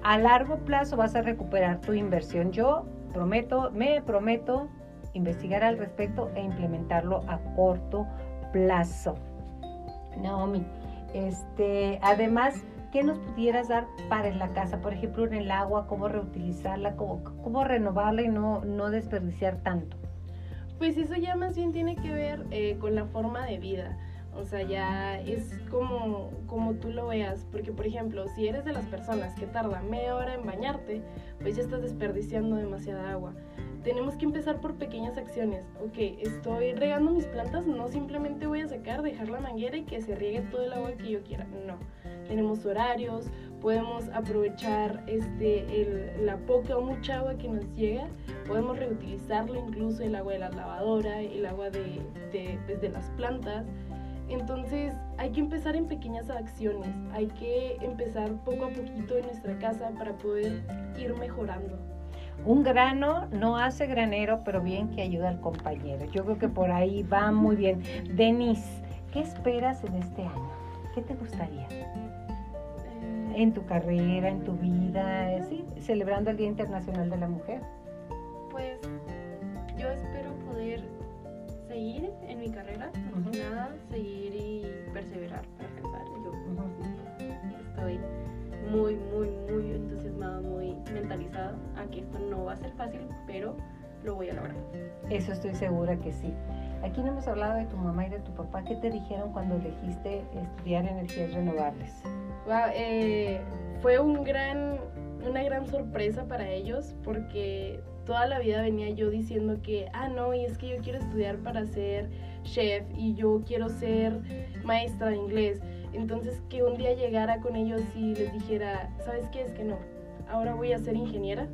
a largo plazo, vas a recuperar tu inversión. Yo prometo, me prometo investigar al respecto e implementarlo a corto plazo. Naomi, este, además, ¿qué nos pudieras dar para en la casa? Por ejemplo, en el agua, cómo reutilizarla, cómo, renovarla y no, no desperdiciar tanto. Pues eso ya más bien tiene que ver eh, con la forma de vida. O sea, ya es como, como tú lo veas. Porque, por ejemplo, si eres de las personas que tarda media hora en bañarte, pues ya estás desperdiciando demasiada agua. Tenemos que empezar por pequeñas acciones. Ok, estoy regando mis plantas, no simplemente voy a sacar, dejar la manguera y que se riegue todo el agua que yo quiera. No. Tenemos horarios, podemos aprovechar este, la poca o mucha agua que nos llega, podemos reutilizarlo incluso el agua de la lavadora, el agua de, de, pues, de las plantas. Entonces hay que empezar en pequeñas acciones, hay que empezar poco a poquito en nuestra casa para poder ir mejorando. Un grano no hace granero, pero bien que ayuda al compañero. Yo creo que por ahí va muy bien. Denise, ¿qué esperas en este año? ¿Qué te gustaría? Eh, En tu carrera, en tu vida, sí, celebrando el Día Internacional de la Mujer. Pues yo espero poder seguir en mi carrera, más que nada, seguir y perseverar para alcanzar. Yo estoy muy, muy, muy entusiasmada, muy mentalizada a que esto no va a ser fácil, pero lo voy a lograr. Eso estoy segura que sí. Aquí no hemos hablado de tu mamá y de tu papá. ¿Qué te dijeron cuando elegiste estudiar energías renovables? Wow, eh, fue un gran, una gran sorpresa para ellos porque toda la vida venía yo diciendo que, ah, no, y es que yo quiero estudiar para ser chef y yo quiero ser maestra de inglés. Entonces que un día llegara con ellos y les dijera, ¿sabes qué? Es que no, ahora voy a ser ingeniera,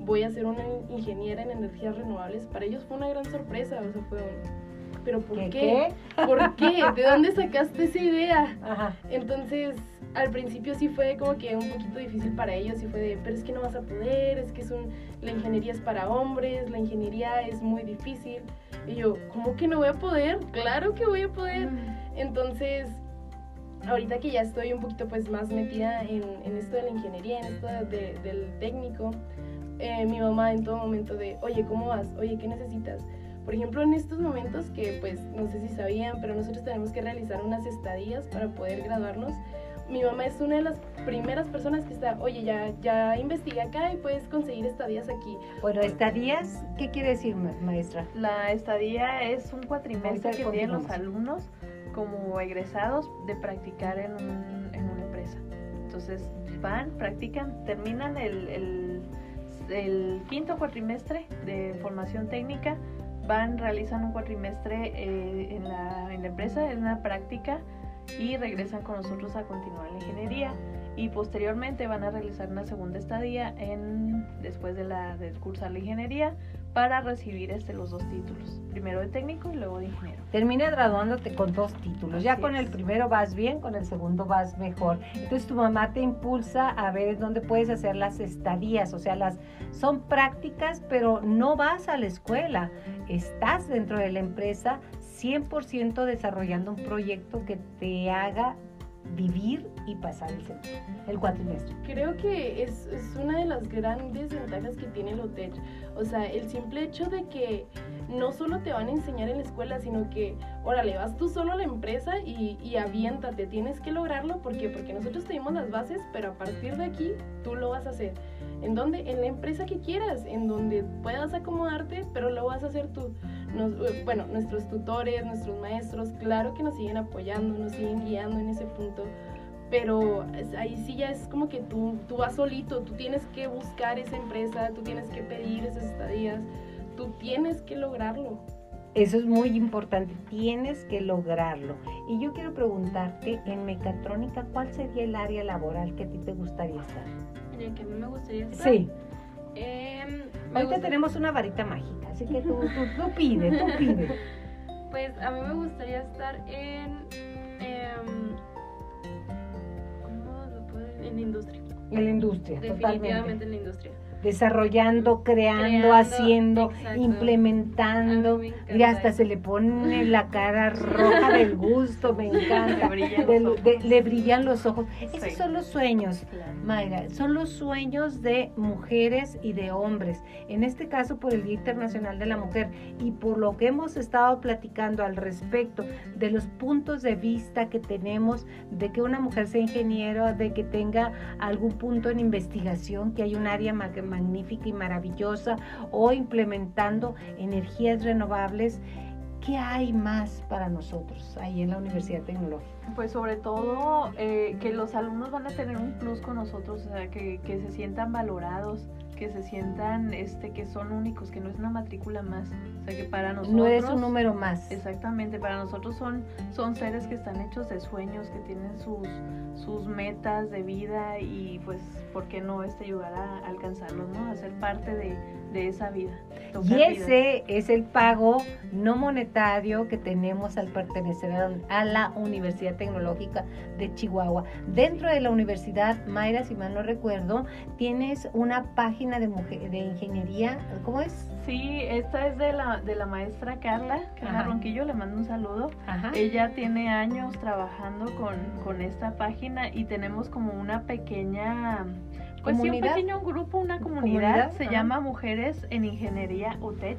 voy a ser una ingeniera en energías renovables. Para ellos fue una gran sorpresa, o sea, fue un... ¿Pero por ¿Qué? qué? ¿Por qué? ¿De dónde sacaste esa idea? Ajá. Entonces, al principio sí fue como que un poquito difícil para ellos, y fue de, pero es que no vas a poder, es que es un, la ingeniería es para hombres, la ingeniería es muy difícil. Y yo, ¿cómo que no voy a poder? Claro que voy a poder. Entonces, ahorita que ya estoy un poquito pues más metida en, en esto de la ingeniería, en esto de- del técnico, eh, mi mamá en todo momento de, oye, ¿cómo vas? Oye, ¿qué necesitas? Por ejemplo, en estos momentos que pues no sé si sabían, pero nosotros tenemos que realizar unas estadías para poder graduarnos. Mi mamá es una de las primeras personas que está, oye, ya, ya investigué acá y puedes conseguir estadías aquí. Bueno, estadías, ¿qué quiere decir, ma- maestra? La estadía es un cuatrimestre que tienen los alumnos como egresados de practicar en, un- en una empresa. Entonces van, practican, terminan el, el- el quinto cuatrimestre de formación técnica, van, realizan un cuatrimestre eh, en, la, en la empresa, en una práctica y regresan con nosotros a continuar la ingeniería y posteriormente van a realizar una segunda estadía en después de la de cursar la ingeniería para recibir este los dos títulos primero de técnico y luego de ingeniero Terminas graduándote con dos títulos. Ya Así con el es. primero vas bien, con el segundo vas mejor. Entonces tu mamá te impulsa a ver dónde puedes hacer las estadías, o sea, las son prácticas, pero no vas a la escuela. Estás dentro de la empresa 100% desarrollando un proyecto que te haga vivir y pasar el, cuatrimestre. Creo que es, es una de las grandes ventajas que tiene el OTEC. O sea, el simple hecho de que no solo te van a enseñar en la escuela, sino que, órale, vas tú solo a la empresa y, y aviéntate, tienes que lograrlo. Porque nosotros tenemos las bases, pero a partir de aquí tú lo vas a hacer. ¿En dónde? En la empresa que quieras, en donde puedas acomodarte, pero lo vas a hacer tú. Eh, bueno, nuestros tutores, nuestros maestros, claro que nos siguen apoyando, nos siguen guiando en ese punto pero ahí sí ya es como que tú, tú vas solito, tú tienes que buscar esa empresa, tú tienes que pedir esas estadías, tú tienes que lograrlo. Eso es muy importante, tienes que lograrlo. Y yo quiero preguntarte, en mecatrónica, ¿cuál sería el área laboral que a ti te gustaría estar? En el que a mí me gustaría estar. Sí, me ahorita tenemos una varita mágica, así que tú, tú, tú pide, tú pide. Pues a mí me gustaría estar en. em, ¿Cómo lo puedo En la industria. En la industria, Definitivamente totalmente. en la industria. Desarrollando, creando, Creando, haciendo, exacto. implementando. Y hasta se le pone la cara roja del gusto, me encanta. Le brillan De- los de- ojos. le brillan los ojos. Esos son los sueños. Mayra, son los sueños de mujeres y de hombres, en este caso por el Día Internacional de la Mujer y por lo que hemos estado platicando al respecto de los puntos de vista que tenemos de que una mujer sea ingeniero, de que tenga algún punto en investigación, que hay un área ma- magnífica y maravillosa o implementando energías renovables. ¿Qué hay más para nosotros ahí en la Universidad Tecnológica? Pues sobre todo eh, que los alumnos van a tener un plus con nosotros, o sea, que, que se sientan valorados, que se sientan este, que son únicos, que no es una matrícula más. O sea, que para nosotros... No eres un número más. Exactamente, para nosotros son, son seres que están hechos de sueños, que tienen sus, sus metas de vida y pues, ¿por qué no este ayudar a alcanzarlos, no? A ser parte de, de esa vida. Y ese es el pago no monetario que tenemos al pertenecer a a la Universidad Tecnológica de Chihuahua. Dentro de la universidad, Mayra, si mal no recuerdo, tienes una página de, mujer, de ingeniería, ¿cómo es? Sí, esta es de la, de la maestra Carla, Carla Ajá. Ronquillo, le mando un saludo. Ajá. Ella tiene años trabajando con, con esta página y tenemos como una pequeña, pues sí, un pequeño grupo, una comunidad, ¿Comunidad? se llama Mujeres en Ingeniería UTECH.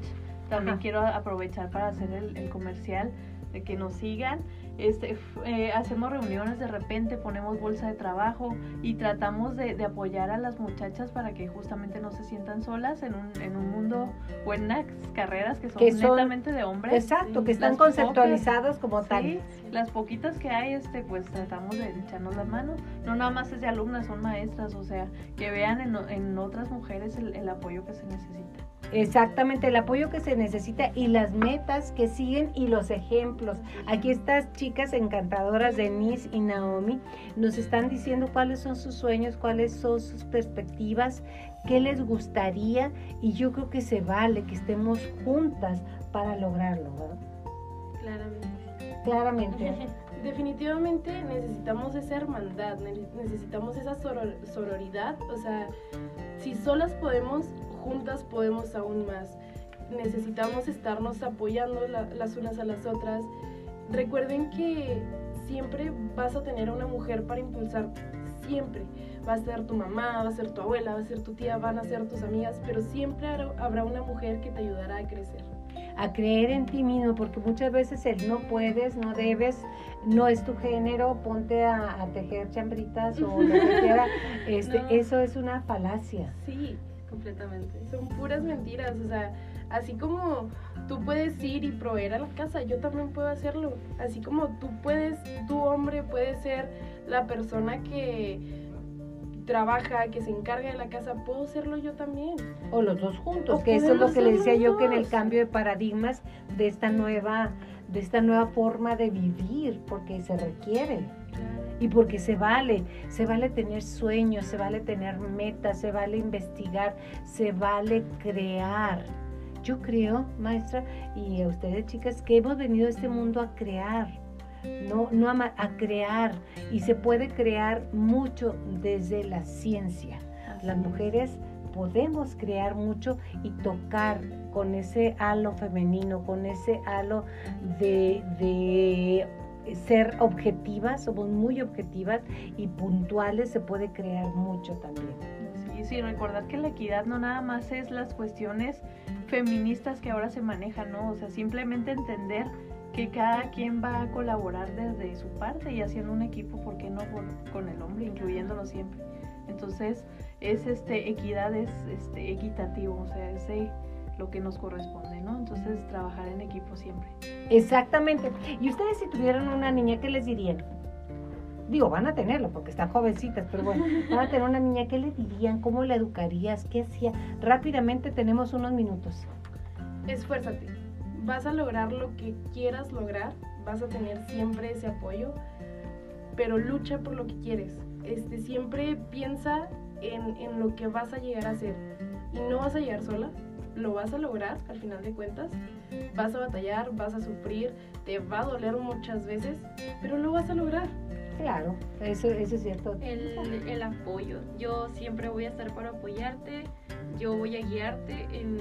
También Ajá. quiero aprovechar para hacer el, el comercial de que nos sigan. Este, eh, hacemos reuniones de repente, ponemos bolsa de trabajo y tratamos de, de apoyar a las muchachas para que justamente no se sientan solas en un, en un mundo o en unas carreras que son, Que son- netamente de hombres. Exacto, que Las están pocas- conceptualizados como Sí, tal. las poquitas que hay, este, pues tratamos de echarnos las manos. No nada más es de alumnas, son maestras, o sea, que vean en, en otras mujeres el, el apoyo que se necesita. Exactamente, el apoyo que se necesita y las metas que siguen y los ejemplos. Aquí estas chicas encantadoras, Denise y Naomi, nos están diciendo cuáles son sus sueños, cuáles son sus perspectivas, qué les gustaría y yo creo que se vale que estemos juntas para lograrlo, ¿verdad? Claramente. Claramente. Definitivamente necesitamos esa hermandad, ne- necesitamos esa soror- sororidad, o sea, si solas podemos, juntas podemos aún más. Necesitamos estarnos apoyando la- las unas a las otras. Recuerden que siempre vas a tener a una mujer para impulsar, siempre. Va a ser tu mamá, va a ser tu abuela, va a ser tu tía, van a ser tus amigas, pero siempre habrá- habrá una mujer que te ayudará a crecer. a creer en ti mismo, porque muchas veces el no puedes, no debes, no es tu género, ponte a, a tejer chambritas o lo que quiera, este, No. eso es una falacia. Sí, Completamente. son puras mentiras, o sea, así como tú puedes ir y proveer a la casa, yo también puedo hacerlo. Así como tú puedes, tu hombre puede ser la persona que trabaja, que se encarga de la casa, puedo serlo yo también. O los dos juntos, O que eso es lo que le decía yo que en el cambio de paradigmas de esta nueva, de esta nueva forma de vivir, porque se requiere. Y porque se vale, se vale tener sueños, se vale tener metas, se vale investigar, se vale crear. Yo creo, maestra, y a ustedes chicas, que hemos venido a este mundo a crear, no, no a, crear. Y se puede crear mucho desde la ciencia. Las mujeres podemos crear mucho y tocar con ese halo femenino, con ese halo de, de ser objetivas, somos muy objetivas y puntuales, se puede crear mucho también. Sí, sí, recordar que la equidad no nada más es las cuestiones feministas que ahora se manejan, ¿no? O sea, simplemente entender que cada quien va a colaborar desde su parte y haciendo un equipo, ¿por qué no con, con el hombre, incluyéndolo siempre? Entonces, es este, equidad es este, equitativo, o sea, es de lo que nos corresponde, ¿no? Entonces, trabajar en equipo siempre. Exactamente. Y ustedes si tuvieran una niña, ¿qué les dirían? Digo, van a tenerlo porque están jovencitas, pero bueno, van a tener una niña, ¿qué le dirían? ¿Cómo la educarías? ¿Qué hacía? Rápidamente tenemos unos minutos. Esfuérzate, vas a lograr lo que quieras lograr, vas a tener siempre ese apoyo, pero lucha por lo que quieres. Este, siempre piensa en, en lo que vas a llegar a ser y no vas a llegar sola, lo vas a lograr al final de cuentas, vas a batallar, vas a sufrir, te va a doler muchas veces, pero lo vas a lograr. Claro, eso, eso es cierto. El, el apoyo. Yo siempre voy a estar para apoyarte. yo voy a guiarte en,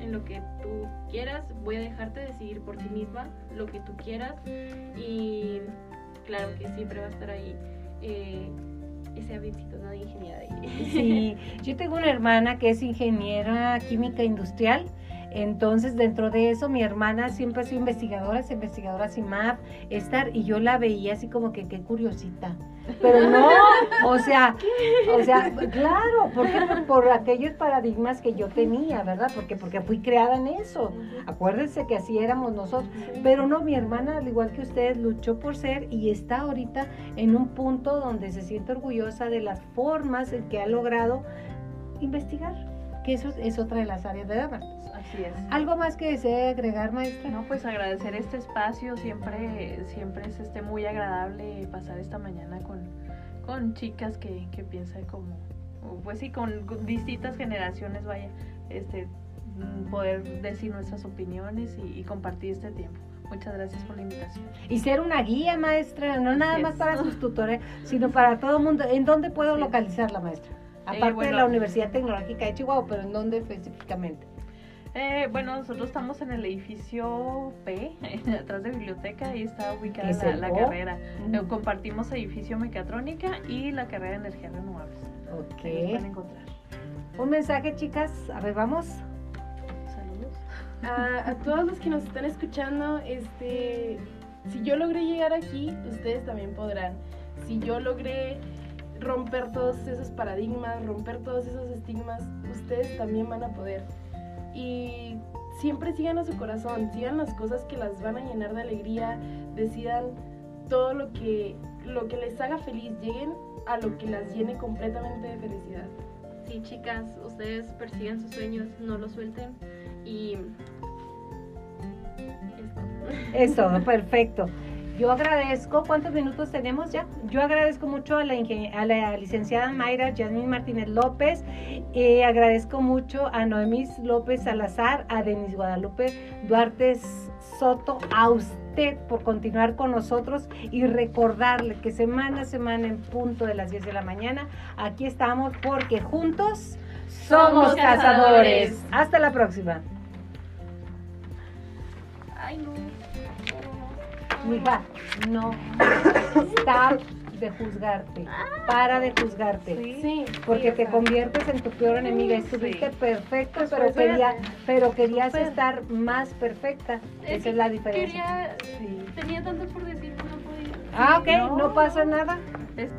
en lo que tú quieras, voy a dejarte decidir por ti misma lo que tú quieras y claro que siempre va a estar ahí eh, avioncito ¿no? de ingeniería. Sí, yo tengo una hermana que es ingeniera química industrial. Entonces, dentro de eso, mi hermana siempre ha sido investigadora, es investigadora CIMAP, estar, y yo la veía así como que qué curiosita. Pero no, o sea, o sea, claro, porque por, aquellos paradigmas que yo tenía, ¿verdad? Porque, porque fui creada en eso. Acuérdense que así éramos nosotros. Pero no, mi hermana, al igual que ustedes, luchó por ser y está ahorita en un punto donde se siente orgullosa de las formas en que ha logrado investigar, que eso es otra de las áreas de Dama. Así es. ¿Algo más que desee agregar, maestra? No, pues agradecer este espacio, siempre, siempre es este muy agradable pasar esta mañana con, con chicas que, que piensan como, pues sí, con, con distintas generaciones, vaya, este, mm, poder decir nuestras opiniones y, y compartir este tiempo. Muchas gracias por la invitación. Y ser una guía, maestra, no nada más para sus tutores, sino para todo el mundo. ¿En dónde puedo Sí. localizarla, maestra? Aparte de bueno. la Universidad Tecnológica de Chihuahua, pero ¿en dónde específicamente? Eh, bueno, nosotros estamos en el edificio P, atrás de biblioteca, ahí está ubicada ¿Qué es la, carrera. Eh. Compartimos edificio mecatrónica y la carrera de energías renovables. Ahí nos van a Ok. encontrar. Un mensaje, chicas. A ver, vamos. Saludos. A, a todos los que nos están escuchando, este, si yo logré llegar aquí, ustedes también podrán. Si yo logré romper todos esos paradigmas, romper todos esos estigmas, ustedes también van a poder. Y siempre sigan a su corazón, sigan las cosas que las van a llenar de alegría, decidan todo lo que, lo que les haga feliz, lleguen a lo que las llene completamente de felicidad. Sí, chicas, ustedes persigan sus sueños, no los suelten y esto. Es todo, perfecto. Yo agradezco, ¿cuántos minutos tenemos ya? Yo agradezco mucho a la, a la licenciada Mayra Yasmín Martínez López, eh, agradezco mucho a Noemí López Salazar, a Denis Guadalupe Duarte Soto, a usted por continuar con nosotros y recordarle que semana a semana en punto de las 10 de la mañana, aquí estamos porque juntos somos cazadores. Hasta la próxima. Ay, no. Mija, no. Stop de juzgarte. Para de juzgarte. Sí, Porque sí, te conviertes en tu peor enemiga. Estuviste Sí. perfecto, Pues, pero, quería, pero querías estar más perfecta. Es Esa es la diferencia. Quería, tenía tanto por decir, pero no podía. Ah, ok, no, No, pasa nada. Es-